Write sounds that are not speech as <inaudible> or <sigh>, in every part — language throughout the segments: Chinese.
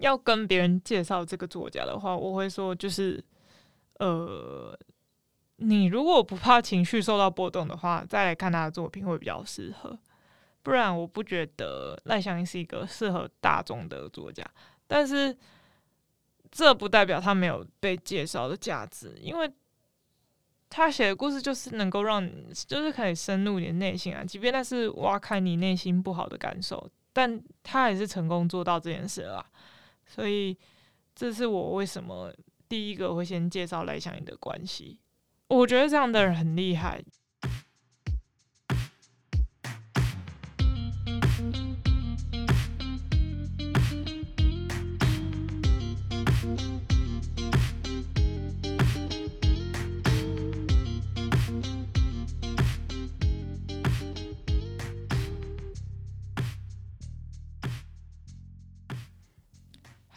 要跟别人介绍这个作家的话，我会说就是，呃，你如果不怕情绪受到波动的话，再来看他的作品会比较适合。不然，我不觉得赖香吟是一个适合大众的作家。但是，这不代表他没有被介绍的价值，因为他写的故事就是能够让你，就是可以深入你的内心啊。即便那是挖开你内心不好的感受，但他还是成功做到这件事了。所以，这是我为什么第一个会先介绍来香吟的关系。我觉得这样的人很厉害。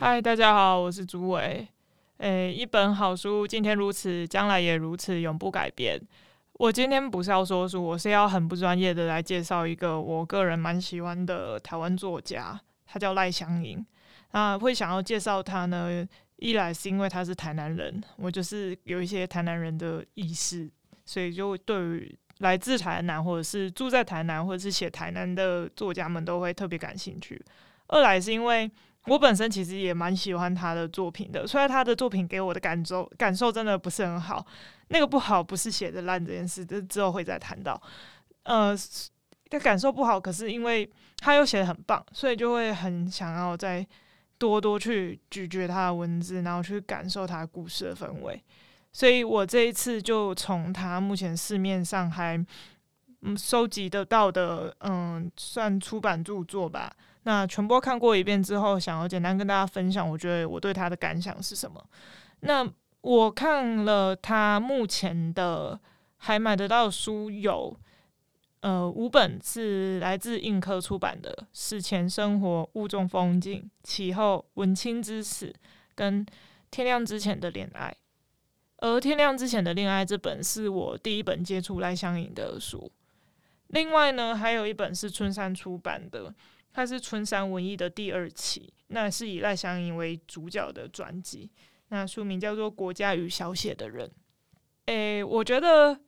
嗨，大家好，我是朱伟。诶，一本好书，今天如此，将来也如此，永不改变。我今天不是要说书，我是要很不专业的来介绍一个我个人蛮喜欢的台湾作家，他叫赖香吟。那会想要介绍他呢，一来是因为他是台南人，我就是有一些台南人的意识，所以就对于来自台南或者是住在台南或者是写台南的作家们都会特别感兴趣。二来是因为。我本身其实也蛮喜欢他的作品的，虽然他的作品给我的感受感受真的不是很好，那个不好不是写的烂这件事，这之后会再谈到。呃，他感受不好，可是因为他又写的很棒，所以就会很想要再多多去咀嚼他的文字，然后去感受他故事的氛围。所以我这一次就从他目前市面上还嗯收集得到的嗯算出版著作吧。那全部看过一遍之后，想要简单跟大家分享，我觉得我对他的感想是什么？那我看了他目前的还买得到书有，呃，五本是来自印刻出版的，《史前生活》、《雾中风景》、《其后》、《文青之死》跟《天亮之前的恋爱》。而《天亮之前的恋爱》这本是我第一本接触赖香吟的书。另外呢，还有一本是春山出版的。它是春山文艺的第二期，那是以赖香吟为主角的专辑。那书名叫做《国家与小写的人》。诶，我觉得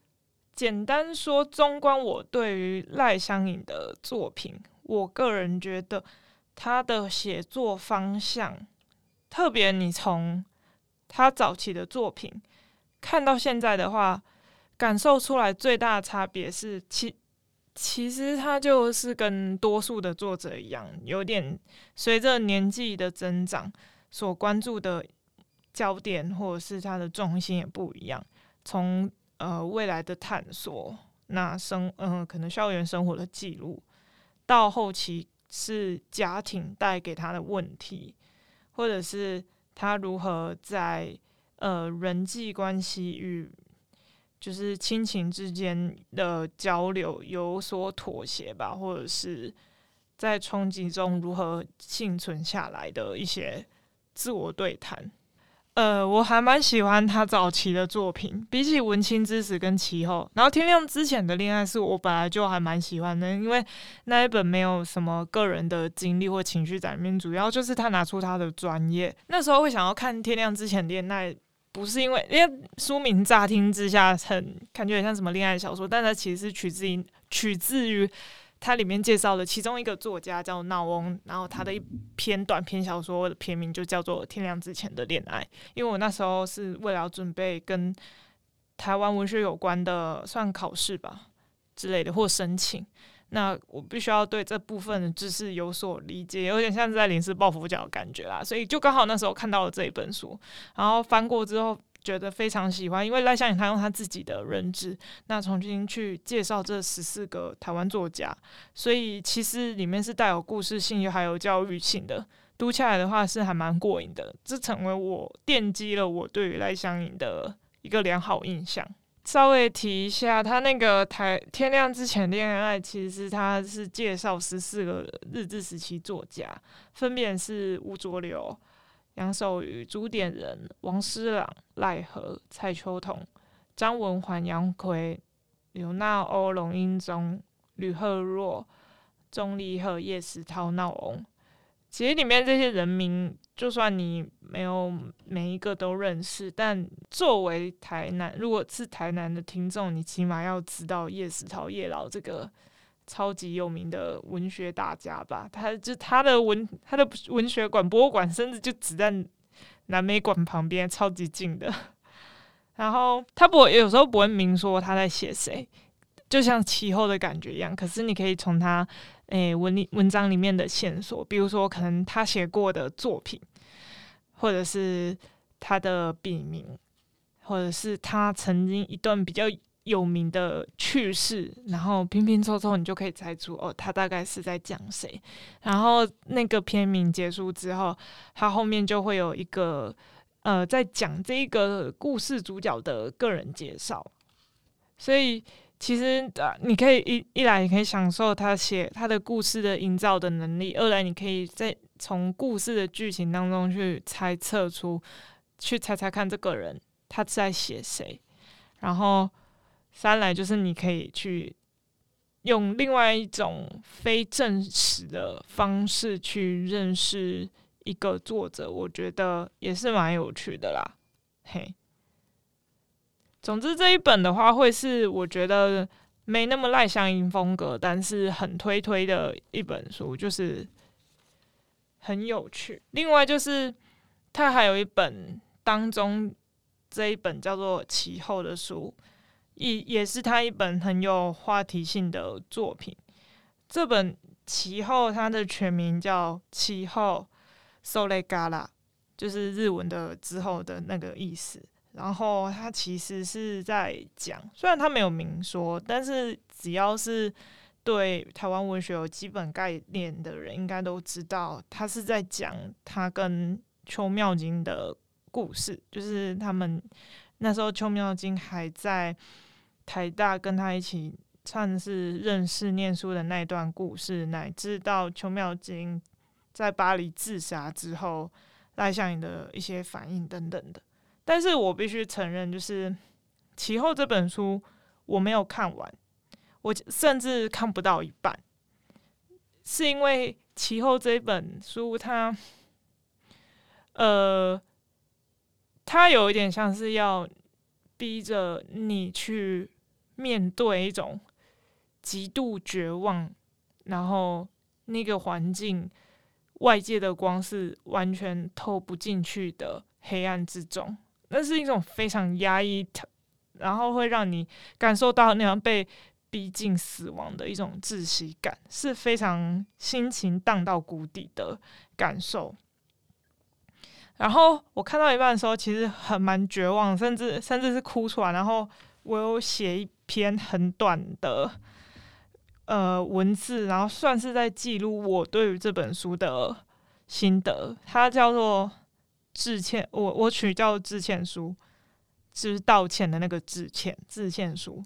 简单说，纵观我对于赖香吟的作品，我个人觉得他的写作方向，特别你从他早期的作品看到现在的话，感受出来最大的差别是其。其实他就是跟多数的作者一样，有点随着年纪的增长，所关注的焦点或者是他的重心也不一样。从呃未来的探索，那生嗯、呃、可能校园生活的记录，到后期是家庭带给他的问题，或者是他如何在呃人际关系与。就是亲情之间的交流有所妥协吧，或者是在冲击中如何幸存下来的一些自我对谈。呃，我还蛮喜欢他早期的作品，比起《文青之死》跟《其后》，然后《天亮之前的恋爱》是我本来就还蛮喜欢的，因为那一本没有什么个人的经历或情绪在里面，主要就是他拿出他的专业。那时候会想要看《天亮之前恋爱》。不是因为，因为书名乍听之下很感觉很像什么恋爱小说，但它其实是取自于取自于它里面介绍的其中一个作家叫闹翁，然后他的一篇短篇小说的篇名就叫做《天亮之前的恋爱》。因为我那时候是为了要准备跟台湾文学有关的算考试吧之类的或申请。那我必须要对这部分的知识有所理解，有点像是在临时抱佛脚的感觉啦。所以就刚好那时候看到了这一本书，然后翻过之后觉得非常喜欢，因为赖香吟他用他自己的认知，那重新去介绍这十四个台湾作家，所以其实里面是带有故事性又还有教育性的，读起来的话是还蛮过瘾的。这成为我奠基了我对于赖香吟的一个良好印象。稍微提一下，他那个台天亮之前恋爱，其实他是介绍十四个日治时期作家，分别是吴浊流、杨守愚、朱点人、王诗朗、赖和、蔡秋桐、张文环、杨奎、刘纳欧、龙英宗、吕赫若、钟立赫、叶石涛、闹翁、其实里面这些人名，就算你没有每一个都认识，但作为台南，如果是台南的听众，你起码要知道叶石涛叶老这个超级有名的文学大家吧？他就他的文，他的文学馆、博物馆，甚至就只在南美馆旁边，超级近的。然后他不有时候不会明说他在写谁，就像其后的感觉一样。可是你可以从他诶文里文章里面的线索，比如说可能他写过的作品，或者是他的笔名，或者是他曾经一段比较有名的趣事，然后拼拼凑凑，你就可以猜出哦，他大概是在讲谁。然后那个片名结束之后，他后面就会有一个。呃，在讲这一个故事主角的个人介绍，所以其实呃，你可以一一来，你可以享受他写他的故事的营造的能力；二来，你可以在从故事的剧情当中去猜测出，去猜猜看这个人他在写谁；然后三来就是你可以去用另外一种非正史的方式去认识。一个作者，我觉得也是蛮有趣的啦，嘿。总之这一本的话，会是我觉得没那么赖香吟风格，但是很推推的一本书，就是很有趣。另外就是他还有一本当中这一本叫做《其后》的书，也也是他一本很有话题性的作品。这本《其后》它的全名叫《其后》。それから就是日文的之后的那个意思， 然后他其实是在讲，虽然他没有明说，但是只要是对台湾文学有基本概念的人，应该都知道他是在讲他跟邱妙津的故事，就是他们那时候邱妙津还在台大跟他一起算是认识念书的那段故事，乃至到邱妙津。在巴黎自杀之后，赖香吟的一些反应等等的，但是我必须承认，就是其后这本书我没有看完，我甚至看不到一半，是因为其后这本书它，呃，它有一点像是要逼着你去面对一种极度绝望，然后那个环境。外界的光是完全透不进去的黑暗之中，那是一种非常压抑，然后会让你感受到那样被逼近死亡的一种窒息感，是非常心情荡到谷底的感受。然后我看到一半的时候，其实很蛮绝望，甚至甚至是哭出来。然后我有写一篇很短的。呃，文字，然后算是在记录我对于这本书的心得。它叫做致歉，我我取叫致歉书，就是道歉的那个致歉，致歉书。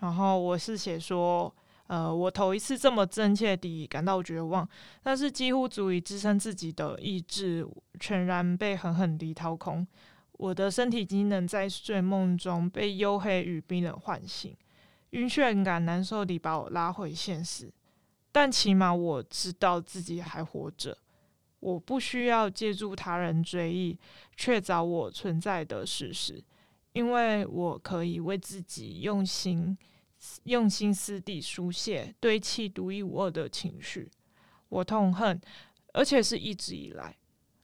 然后我是写说，呃，我头一次这么真切地感到绝望，但是几乎足以支撑自己的意志全然被狠狠地掏空。我的身体机能在睡梦中被黝黑与冰冷唤醒。晕眩感难受地把我拉回现实，但起码我知道自己还活着。我不需要借助他人追忆确凿我存在的事实，因为我可以为自己用心、用心思地书写堆砌独一无二的情绪。我痛恨，而且是一直以来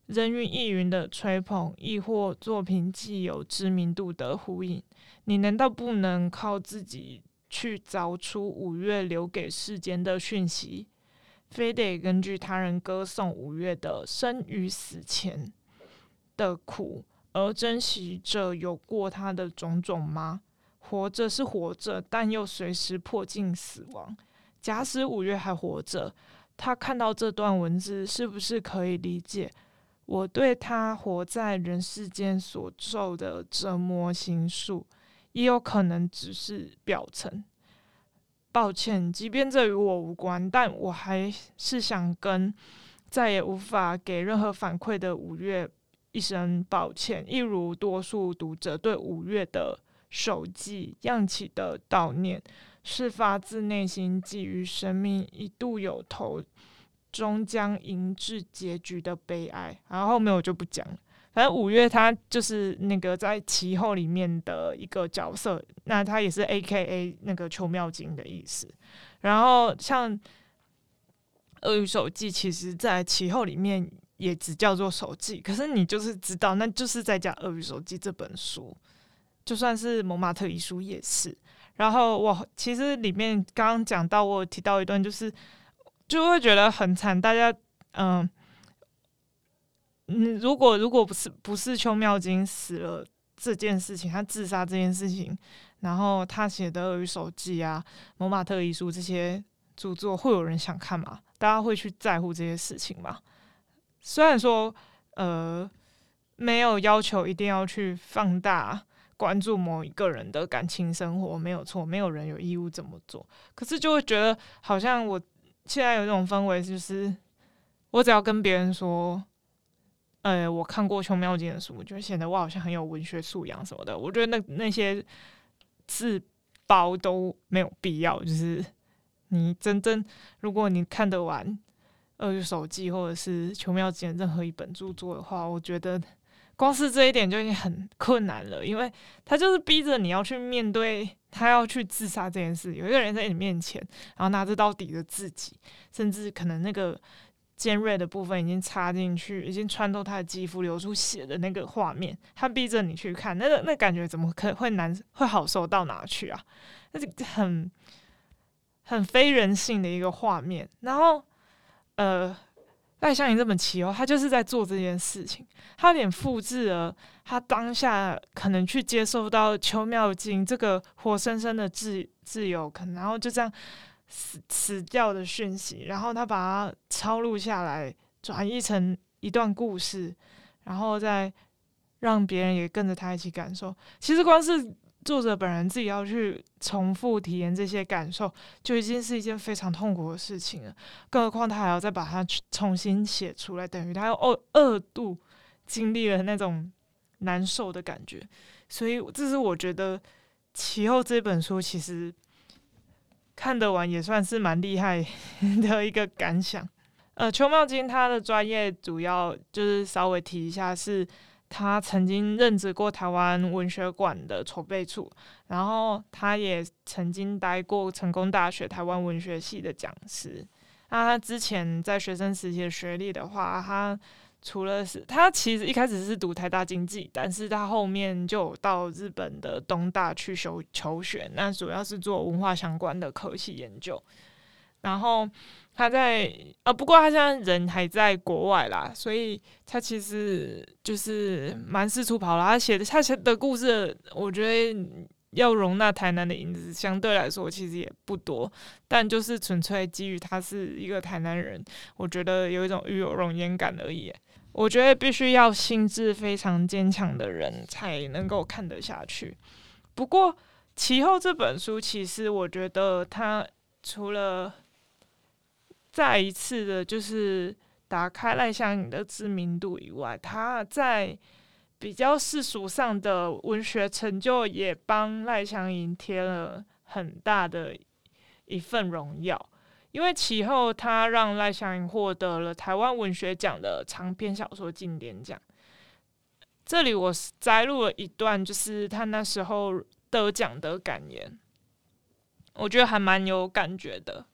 人云亦云的吹捧，亦或作品既有知名度的呼应。你难道不能靠自己？去找出五月留给世间的讯息，非得根据他人歌颂五月的生与死前的苦而珍惜着有过他的种种吗？活着是活着，但又随时迫近死亡。假使五月还活着，他看到这段文字，是不是可以理解我对他活在人世间所受的折磨心术？也有可能只是表层。抱歉，即便这与我无关，但我还是想跟再也无法给任何反馈的五月一声抱歉，一如多数读者对五月的手记漾起的悼念，是发自内心寄予生命一度有头终将迎至结局的悲哀。然后后面我就不讲了。反正五月他就是那个在其后里面的一个角色，那他也是 AKA 那个邱妙津的意思。然后像《鳄鱼手记》，其实在其后里面也只叫做手记，可是你就是知道，那就是在讲《鳄鱼手记》这本书。就算是蒙马特遗书也是。然后我其实里面刚刚讲到，我提到一段，就是就会觉得很惨。大家，嗯嗯，如果如果不是不是邱妙金死了这件事情，他自杀这件事情，然后他写的《鳄鱼手记》啊，《蒙马特遗书》这些著作，会有人想看吗？大家会去在乎这些事情吗？虽然说，呃，没有要求一定要去放大。关注某一个人的感情生活没有错，没有人有义务这么做。可是就会觉得好像我现在有这种氛围，就是我只要跟别人说，呃，我看过邱妙津的书，就显得我好像很有文学素养什么的。我觉得那那些自褒都没有必要。就是你真正如果你看得完《鳄鱼手记》或者是邱妙津任何一本著作的话，我觉得。光是这一点就已经很困难了，因为他就是逼着你要去面对他要去自杀这件事。有一个人在你面前，然后拿着刀抵着自己，甚至可能那个尖锐的部分已经插进去，已经穿透他的肌肤，流出血的那个画面，他逼着你去看，那个那感觉怎么可会难会好受到哪去啊？那是很很非人性的一个画面。然后，呃。赖香吟这本奇哦，他就是在做这件事情，他有点复制了他当下可能去接受到邱妙津这个活生生的自自由，可能然后就这样死死掉的讯息，然后他把它抄录下来，转译成一段故事，然后再让别人也跟着他一起感受。其实光是。作者本人自己要去重复体验这些感受，就已经是一件非常痛苦的事情了。更何况他还要再把它重新写出来，等于他要二二度经历了那种难受的感觉。所以，这是我觉得其后这本书其实看得完也算是蛮厉害 <laughs> 的一个感想。呃，邱茂金他的专业主要就是稍微提一下是。他曾经任职过台湾文学馆的筹备处，然后他也曾经待过成功大学台湾文学系的讲师。那他之前在学生时期的学历的话，他除了是他其实一开始是读台大经济，但是他后面就到日本的东大去求求学，那主要是做文化相关的科系研究，然后。他在呃，不过他现在人还在国外啦，所以他其实就是蛮四处跑了。他写的他写的故事，我觉得要容纳台南的影子，相对来说其实也不多。但就是纯粹基于他是一个台南人，我觉得有一种与有荣焉感而已。我觉得必须要心智非常坚强的人才能够看得下去。不过其后这本书，其实我觉得他除了再一次的，就是打开赖香吟的知名度以外，他在比较世俗上的文学成就也帮赖香吟贴了很大的一份荣耀。因为其后他让赖香吟获得了台湾文学奖的长篇小说经典奖。这里我摘录了一段，就是他那时候得奖的感言，我觉得还蛮有感觉的。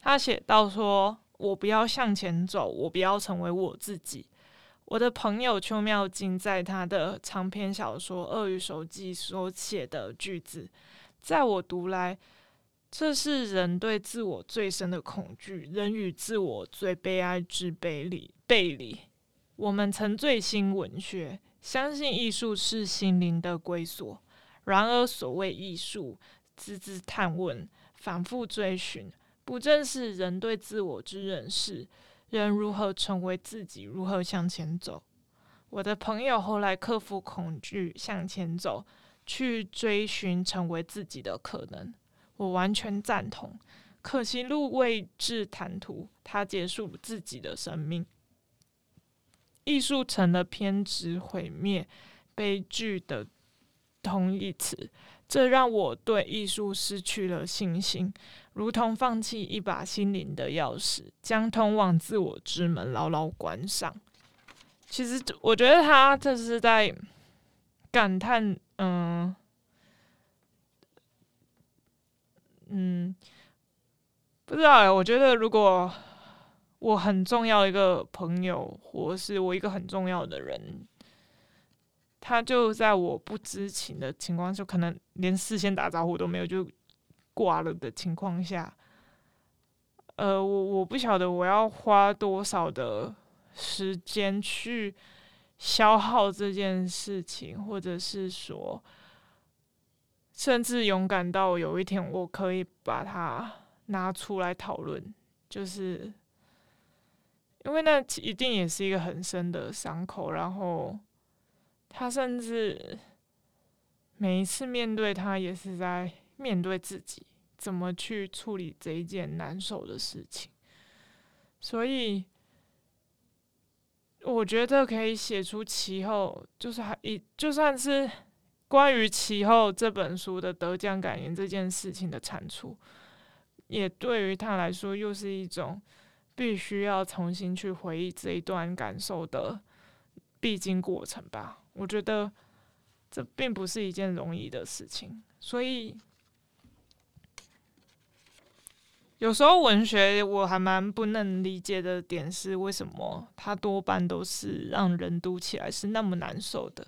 他写到说：“我不要向前走，我不要成为我自己。”我的朋友邱妙津在他的长篇小说《鳄鱼手记》所写的句子，在我读来，这是人对自我最深的恐惧，人与自我最悲哀之背离背离。我们曾醉心文学，相信艺术是心灵的归所。然而，所谓艺术，孜孜探问，反复追寻。不正是人对自我之认识？人如何成为自己？如何向前走？我的朋友后来克服恐惧向前走，去追寻成为自己的可能。我完全赞同。可惜路未至坦途，他结束了自己的生命。艺术成了偏执毁灭、悲剧的同义词，这让我对艺术失去了信心，如同放弃一把心灵的钥匙，将通往自我之门牢牢关上。其实，我觉得他这是在感叹，嗯嗯，不知道哎，我觉得如果我很重要一个朋友，或是我一个很重要的人。他就在我不知情的情况下，可能连事先打招呼都没有就挂了的情况下，呃，我我不晓得我要花多少的时间去消耗这件事情，或者是说，甚至勇敢到有一天我可以把它拿出来讨论，就是因为那一定也是一个很深的伤口，然后。他甚至每一次面对他，也是在面对自己，怎么去处理这一件难受的事情。所以，我觉得可以写出其后，就是还一就算是关于其后这本书的得奖感言这件事情的产出，也对于他来说又是一种必须要重新去回忆这一段感受的必经过程吧。我觉得这并不是一件容易的事情，所以有时候文学我还蛮不能理解的点是，为什么它多半都是让人读起来是那么难受的，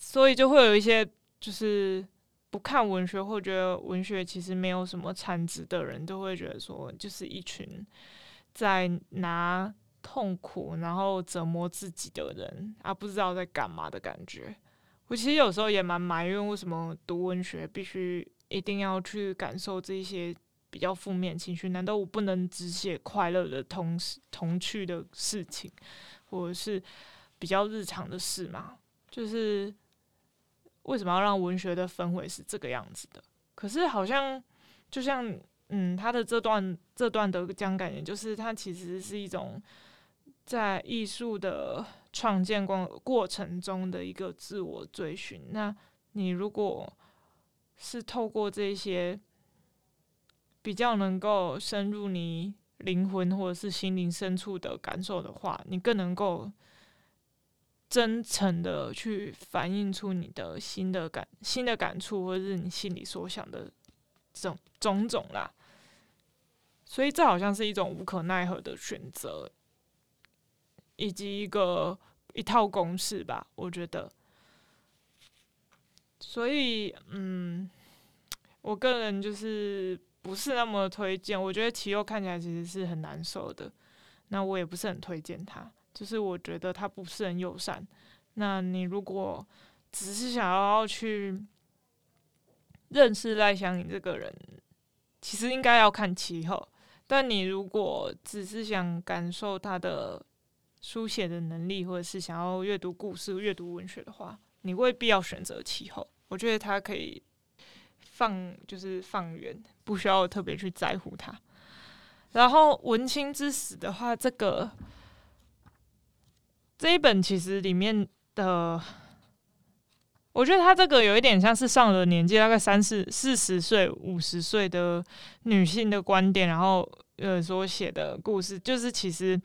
所以就会有一些就是不看文学或觉得文学其实没有什么产值的人，都会觉得说，就是一群在拿。痛苦，然后折磨自己的人啊，不知道在干嘛的感觉。我其实有时候也蛮埋怨，为什么读文学必须一定要去感受这些比较负面情绪？难道我不能只写快乐的同时童趣的事情，或者是比较日常的事吗？就是为什么要让文学的氛围是这个样子的？可是好像就像嗯，他的这段这段的讲感觉，就是他其实是一种。在艺术的创建过过程中的一个自我追寻。那你如果是透过这些比较能够深入你灵魂或者是心灵深处的感受的话，你更能够真诚的去反映出你的新的感、新的感触，或者是你心里所想的种种种啦。所以这好像是一种无可奈何的选择。以及一个一套公式吧，我觉得。所以，嗯，我个人就是不是那么推荐。我觉得其后看起来其实是很难受的，那我也不是很推荐他。就是我觉得他不是很友善。那你如果只是想要去认识赖香吟这个人，其实应该要看气候。但你如果只是想感受他的。书写的能力，或者是想要阅读故事、阅读文学的话，你未必要选择气候。我觉得他可以放，就是放远，不需要特别去在乎他。然后《文青之死》的话，这个这一本其实里面的，我觉得他这个有一点像是上了年纪，大概三四四十岁、五十岁的女性的观点，然后呃所写的故事，就是其实。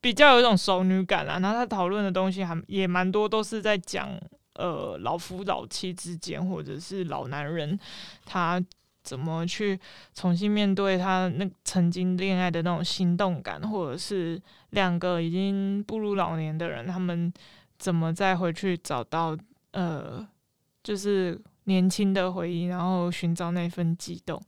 比较有一种熟女感啦，然后他讨论的东西还也蛮多，都是在讲呃老夫老妻之间，或者是老男人他怎么去重新面对他那曾经恋爱的那种心动感，或者是两个已经步入老年的人，他们怎么再回去找到呃就是年轻的回忆，然后寻找那份激动。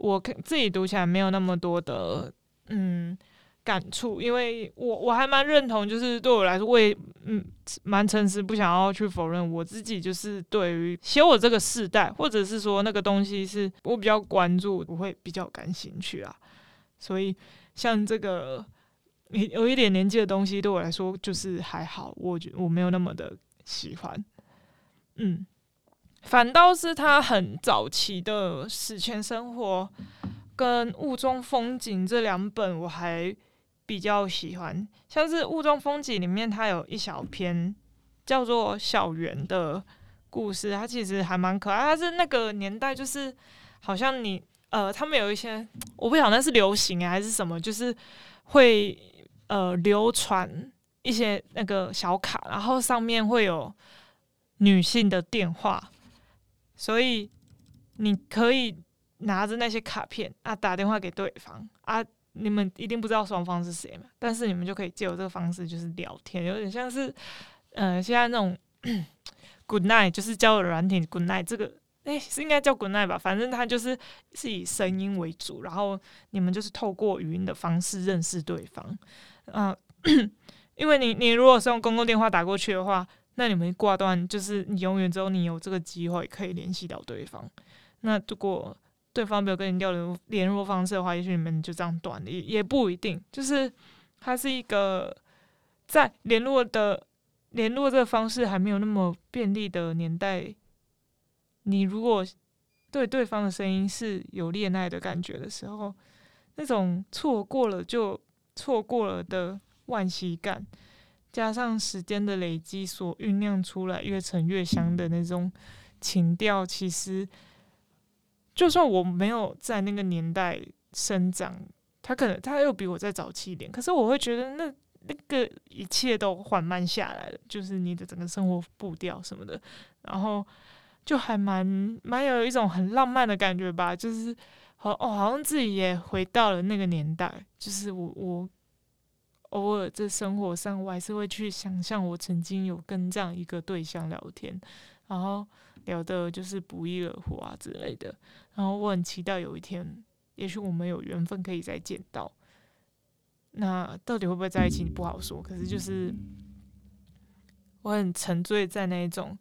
我看自己读起来没有那么多的嗯。感触，因为我我还蛮认同，就是对我来说，我也嗯蛮诚实，不想要去否认我自己，就是对于写我这个世代，或者是说那个东西是我比较关注，我会比较感兴趣啊。所以像这个有一点年纪的东西，对我来说就是还好，我觉我没有那么的喜欢。嗯，反倒是他很早期的史前生活跟雾中风景这两本，我还。比较喜欢，像是《雾中风景》里面，它有一小篇叫做《小圆》的故事，它其实还蛮可爱。它是那个年代，就是好像你呃，他们有一些我不晓得那是流行还是什么，就是会呃流传一些那个小卡，然后上面会有女性的电话，所以你可以拿着那些卡片啊打电话给对方啊。你们一定不知道双方是谁嘛，但是你们就可以借由这个方式就是聊天，有点像是，呃，现在那种 <coughs> Good Night，就是交友软体 Good Night，这个哎是应该叫 Good Night 吧，反正它就是是以声音为主，然后你们就是透过语音的方式认识对方，啊、<coughs> 因为你你如果是用公共电话打过去的话，那你们挂断，就是你永远只有你有这个机会可以联系到对方，那如果。对方没有跟你要联联络方式的话，也许你们就这样断了，也也不一定。就是它是一个在联络的联络这个方式还没有那么便利的年代，你如果对对方的声音是有恋爱的感觉的时候，那种错过了就错过了的惋惜感，加上时间的累积所酝酿出来越陈越香的那种情调，其实。就算我没有在那个年代生长，他可能他又比我再早期一点，可是我会觉得那那个一切都缓慢下来了，就是你的整个生活步调什么的，然后就还蛮蛮有一种很浪漫的感觉吧，就是好哦，好像自己也回到了那个年代，就是我我偶尔在生活上，我还是会去想象我曾经有跟这样一个对象聊天，然后。聊的就是不亦乐乎啊之类的，然后我很期待有一天，也许我们有缘分可以再见到。那到底会不会在一起，不好说。可是就是我很沉醉在那种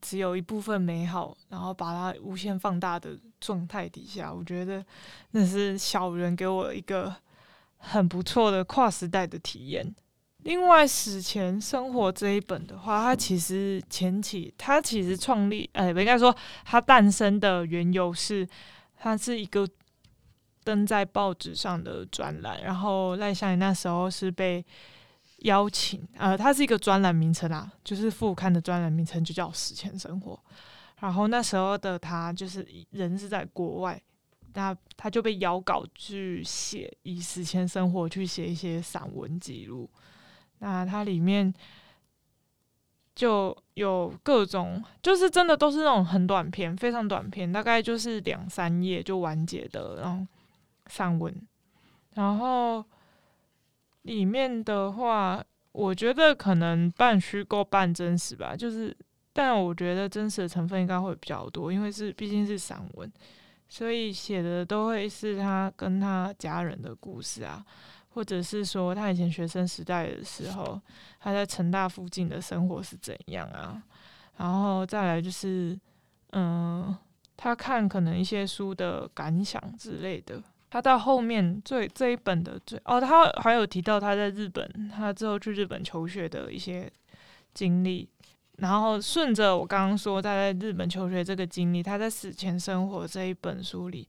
只有一部分美好，然后把它无限放大的状态底下，我觉得那是小人给我一个很不错的跨时代的体验。另外，史前生活这一本的话，它其实前期，它其实创立，哎，不应该说它诞生的缘由是，它是一个登在报纸上的专栏，然后赖香吟那时候是被邀请，呃，它是一个专栏名称啊，就是副刊的专栏名称就叫史前生活，然后那时候的他就是人是在国外，那他就被邀稿去写以史前生活去写一些散文记录。那它里面就有各种，就是真的都是那种很短篇，非常短篇，大概就是两三页就完结的，然后散文。然后里面的话，我觉得可能半虚构半真实吧，就是，但我觉得真实的成分应该会比较多，因为是毕竟是散文，所以写的都会是他跟他家人的故事啊。或者是说他以前学生时代的时候，他在成大附近的生活是怎样啊？然后再来就是，嗯，他看可能一些书的感想之类的。他到后面最这一本的最哦，他还有提到他在日本，他之后去日本求学的一些经历。然后顺着我刚刚说他在日本求学这个经历，他在死前生活这一本书里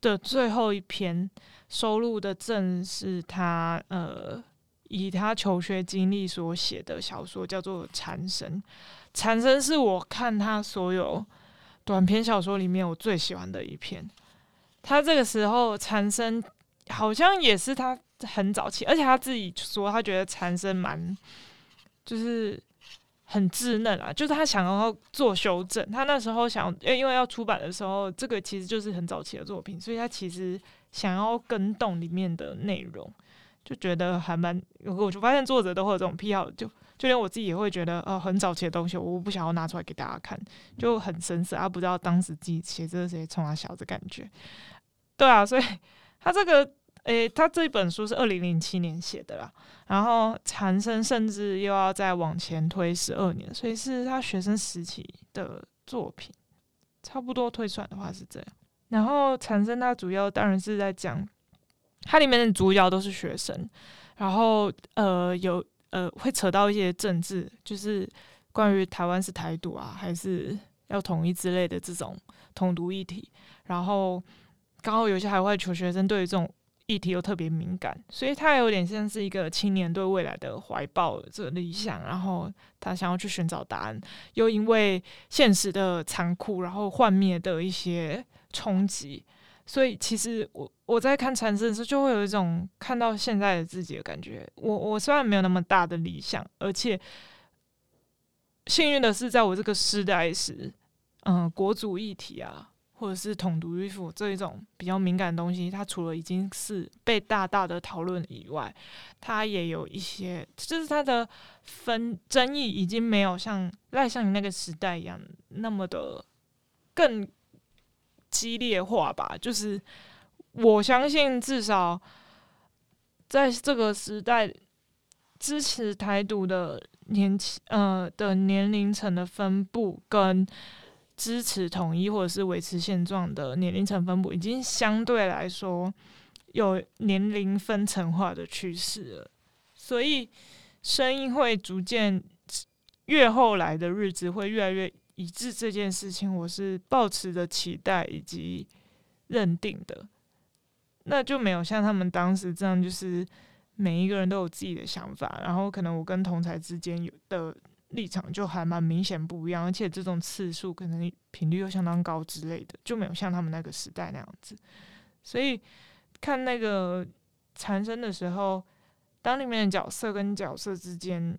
的最后一篇。收录的正是他呃，以他求学经历所写的小说，叫做《蝉声》。《蝉声》是我看他所有短篇小说里面我最喜欢的一篇。他这个时候《蝉声》好像也是他很早期，而且他自己说他觉得《蝉声》蛮就是很稚嫩啊，就是他想要做修正。他那时候想，因为因为要出版的时候，这个其实就是很早期的作品，所以他其实。想要更动里面的内容，就觉得还蛮，我就发现作者都会有这种癖好，就就连我自己也会觉得，呃，很早期的东西，我不想要拿出来给大家看，就很生涩，啊，不知道当时自己写这些冲他小的感觉。对啊，所以他这个，诶、他这本书是二零零七年写的啦，然后蝉声甚至又要再往前推十二年，所以是他学生时期的作品，差不多推算的话是这样。然后蝉声它主要当然是在讲，它里面的主角都是学生，然后呃有呃会扯到一些政治，就是关于台湾是台独啊，还是要统一之类的这种统独议题。然后刚好有些海外求学生对于这种议题又特别敏感，所以他有点像是一个青年对未来的怀抱这个理想，然后他想要去寻找答案，又因为现实的残酷，然后幻灭的一些冲击，所以其实我我在看禅师的时候，就会有一种看到现在的自己的感觉。我我虽然没有那么大的理想，而且幸运的是，在我这个时代时，嗯、国族议题啊。或者是统独与否这一种比较敏感的东西，它除了已经是被大大的讨论以外，它也有一些，就是它的分争议已经没有像赖向你那个时代一样那么的更激烈化吧。就是我相信，至少在这个时代，支持台独的年轻呃的年龄层的分布跟。支持统一或者是维持现状的年龄层分布，已经相对来说有年龄分层化的趋势了，所以声音会逐渐越后来的日子会越来越一致。这件事情，我是抱持着期待以及认定的。那就没有像他们当时这样，就是每一个人都有自己的想法，然后可能我跟同才之间有的。立场就还蛮明显不一样，而且这种次数可能频率又相当高之类的，就没有像他们那个时代那样子。所以看那个缠生的时候，当里面的角色跟角色之间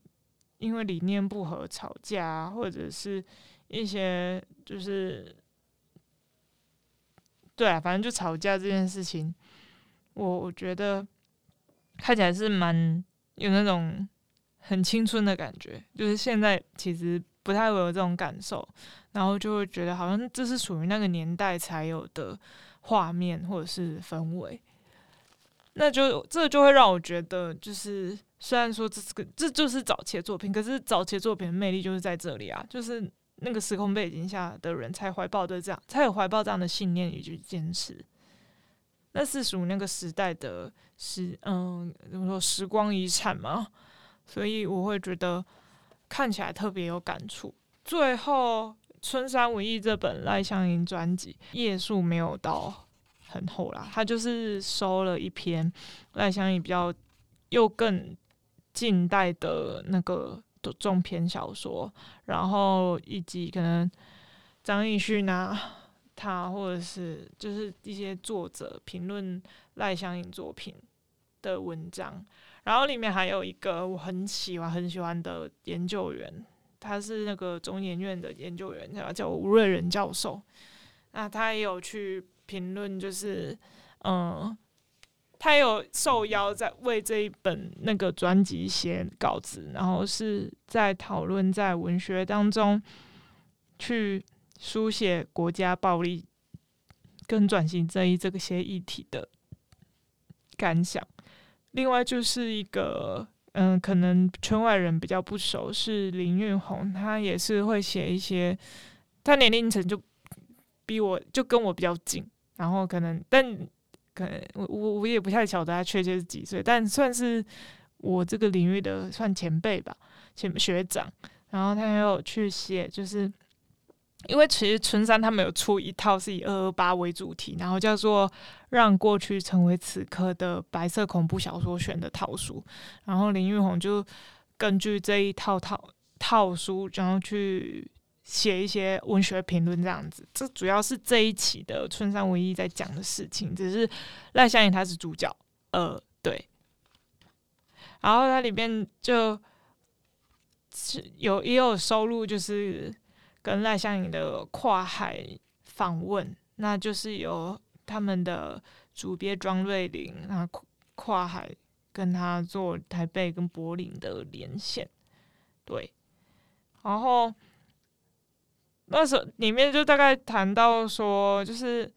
因为理念不合吵架，或者是一些就是对啊，反正就吵架这件事情，我我觉得看起来是蛮有那种。很青春的感觉，就是现在其实不太会有这种感受，然后就会觉得好像这是属于那个年代才有的画面或者是氛围。那就这就会让我觉得，就是虽然说这是个这就是早期的作品，可是早期作品的魅力就是在这里啊，就是那个时空背景下的人才怀抱的这样，才有怀抱这样的信念以及坚持。那是属于那个时代的时，嗯，怎么说时光遗产吗。所以我会觉得看起来特别有感触。最后，《春山文艺》这本赖香吟专辑页数没有到很厚啦，他就是收了一篇赖香吟比较又更近代的那个中篇小说，然后以及可能张亦绚啊，他或者是就是一些作者评论赖香吟作品的文章。然后里面还有一个我很喜欢很喜欢的研究员，他是那个中研院的研究员，叫叫吴瑞仁教授。那他也有去评论，就是嗯，他有受邀在为这一本那个专辑写稿子，然后是在讨论在文学当中去书写国家暴力跟转型正义这个些议题的感想。另外就是一个，嗯，可能圈外人比较不熟，是林韵红，他也是会写一些，他年龄层就比我就跟我比较近，然后可能，但可能我我我也不太晓得他确切是几岁，但算是我这个领域的算前辈吧，前学长，然后他还有去写，就是。因为其实春山他们有出一套是以二二八为主题，然后叫做《让过去成为此刻的白色恐怖小说选》的套书，然后林玉红就根据这一套套套书，然后去写一些文学评论这样子。这主要是这一期的春山文艺在讲的事情，只是赖香吟他是主角，呃，对。然后它里面就是有也有收录，就是。跟赖香吟的跨海访问，那就是有他们的主编庄瑞琳，那跨海跟他做台北跟柏林的连线，对，然后那时候里面就大概谈到说，就是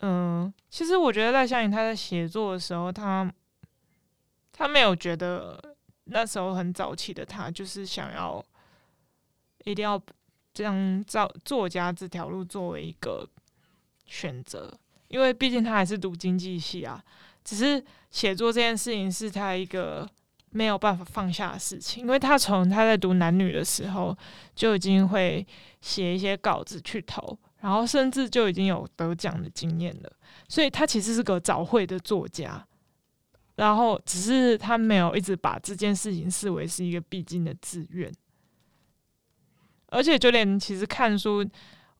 嗯，其实我觉得赖香吟他在写作的时候，他他没有觉得那时候很早期的他就是想要一定要。将造作家这条路作为一个选择，因为毕竟他还是读经济系啊。只是写作这件事情是他一个没有办法放下的事情，因为他从他在读男女的时候就已经会写一些稿子去投，然后甚至就已经有得奖的经验了。所以他其实是个早会的作家，然后只是他没有一直把这件事情视为是一个必经的志愿，而且就连其实看书，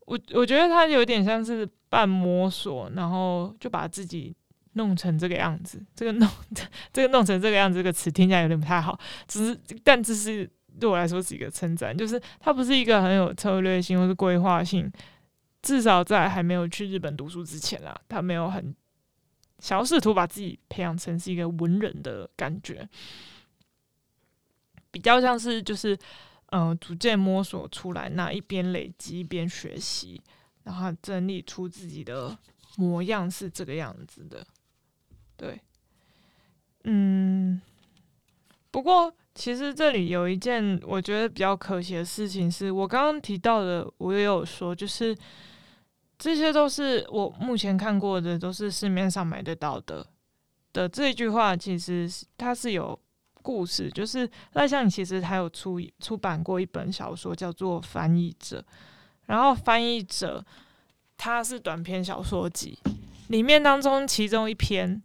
我我觉得他有点像是半摸索，然后就把自己弄成这个样子。这个弄 <laughs> 这个弄成这个样子，这个词听起来有点不太好，只是但这是对我来说是一个称赞，就是他不是一个很有策略性或是规划性，至少在还没有去日本读书之前啦，他没有很。想要试图把自己培养成是一个文人的感觉，比较像是就是，嗯、逐渐摸索出来，那一边累积一边学习，然后整理出自己的模样是这个样子的。对，嗯，不过其实这里有一件我觉得比较可惜的事情，是我刚刚提到的，我也有说，就是。这些都是我目前看过的，都是市面上买得到的的这句话，其实它是有故事，就是赖香其实还有出出版过一本小说，叫做《翻译者》，然后《翻译者》他是短篇小说集，里面当中其中一篇，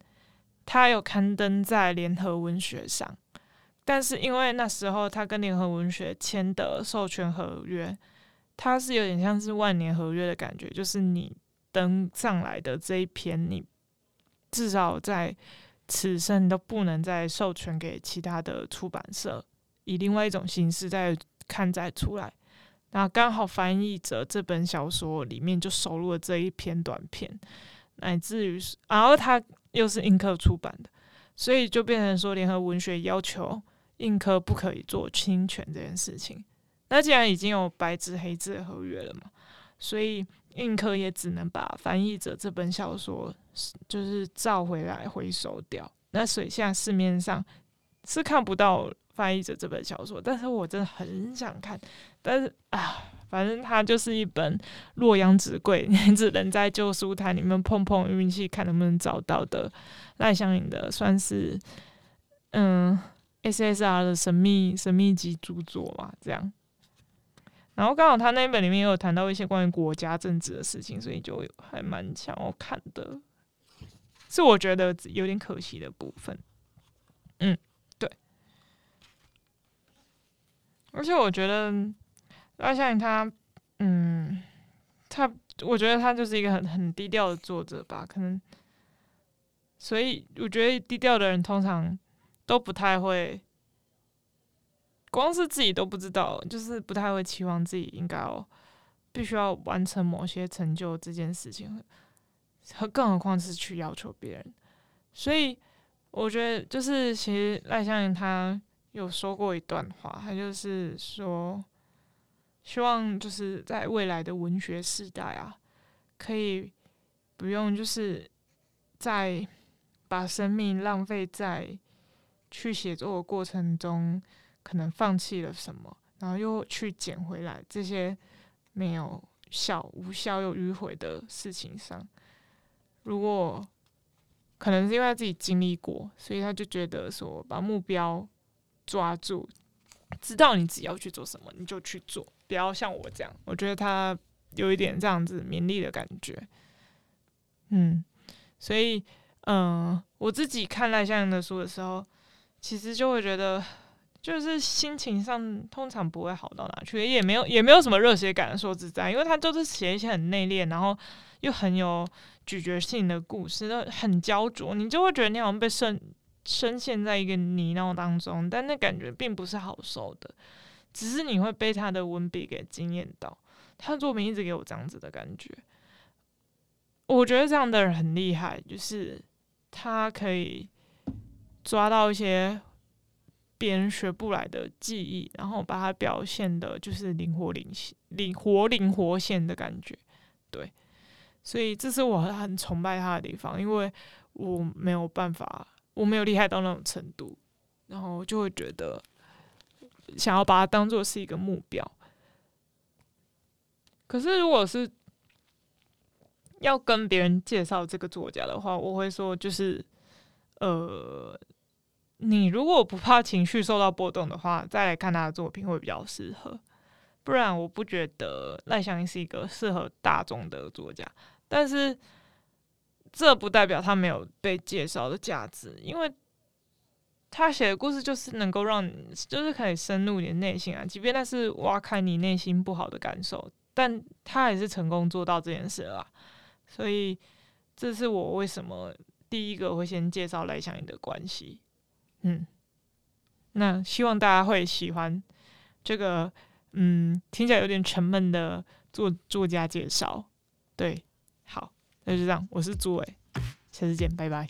他有刊登在联合文学上，但是因为那时候他跟联合文学签的授权合约。它是有点像是万年合约的感觉，就是你登上来的这一篇，你至少在此生都不能再授权给其他的出版社，以另外一种形式再刊载出来。那刚好翻译者这本小说里面就收录了这一篇短篇，乃至于，然后它又是印刻出版的，所以就变成说联合文学要求印刻不可以做侵权这件事情。那既然已经有白纸黑字的合约了嘛，所以印刻也只能把翻译者这本小说就是照回来回收掉。那所以现在市面上是看不到翻译者这本小说，但是我真的很想看。但是啊，反正它就是一本洛阳纸贵，你只能在旧书摊里面碰碰运气，看能不能找到的赖香吟的，算是嗯 SSR 的神秘神秘级著作嘛，这样。然后刚好他那本里面也有谈到一些关于国家政治的事情，所以就还蛮想要看的，是我觉得有点可惜的部分。嗯，对。而且我觉得赖香吟他，嗯，他我觉得他就是一个很很低调的作者吧，可能，所以我觉得低调的人通常都不太会。光是自己都不知道，就是不太会期望自己应该要必须要完成某些成就这件事情，和更何况是去要求别人。所以我觉得，就是其实赖香吟他有说过一段话，他就是说，希望就是在未来的文学时代啊，可以不用就是在把生命浪费在去写作的过程中。可能放弃了什么，然后又去捡回来这些没有效、无效又迂回的事情上。如果可能是因为他自己经历过，所以他就觉得说，把目标抓住，知道你自己要去做什么，你就去做，不要像我这样。我觉得他有一点这样子勉励的感觉。嗯，所以，嗯、我自己看赖香吟的书的时候，其实就会觉得。就是心情上通常不会好到哪去，也没有也没有什么热血感，说实在，因为他就是写一些很内敛，然后又很有咀嚼性的故事，都很焦灼，你就会觉得你好像被深深陷在一个泥淖当中，但那感觉并不是好受的，只是你会被他的文笔给惊艳到，他的作品一直给我这样子的感觉，我觉得这样的人很厉害，就是他可以抓到一些。别人学不来的技艺，然后把它表现的，就是灵活灵灵活灵活现的感觉，对，所以这是我很崇拜他的地方，因为我没有办法，我没有厉害到那种程度，然后就会觉得想要把它当做是一个目标。可是如果是要跟别人介绍这个作家的话，我会说就是，呃。你如果不怕情绪受到波动的话，再来看他的作品会比较适合。不然，我不觉得赖香吟是一个适合大众的作家。但是，这不代表他没有被介绍的价值，因为他写的故事就是能够让你，就是可以深入你的内心啊，即便那是挖开你内心不好的感受，但他还是成功做到这件事了。所以，这是我为什么第一个会先介绍赖香吟的关系。嗯，那希望大家会喜欢这个，嗯，听起来有点沉闷的作作家介绍。对，就是这样，我是朱伟，下次见，拜拜。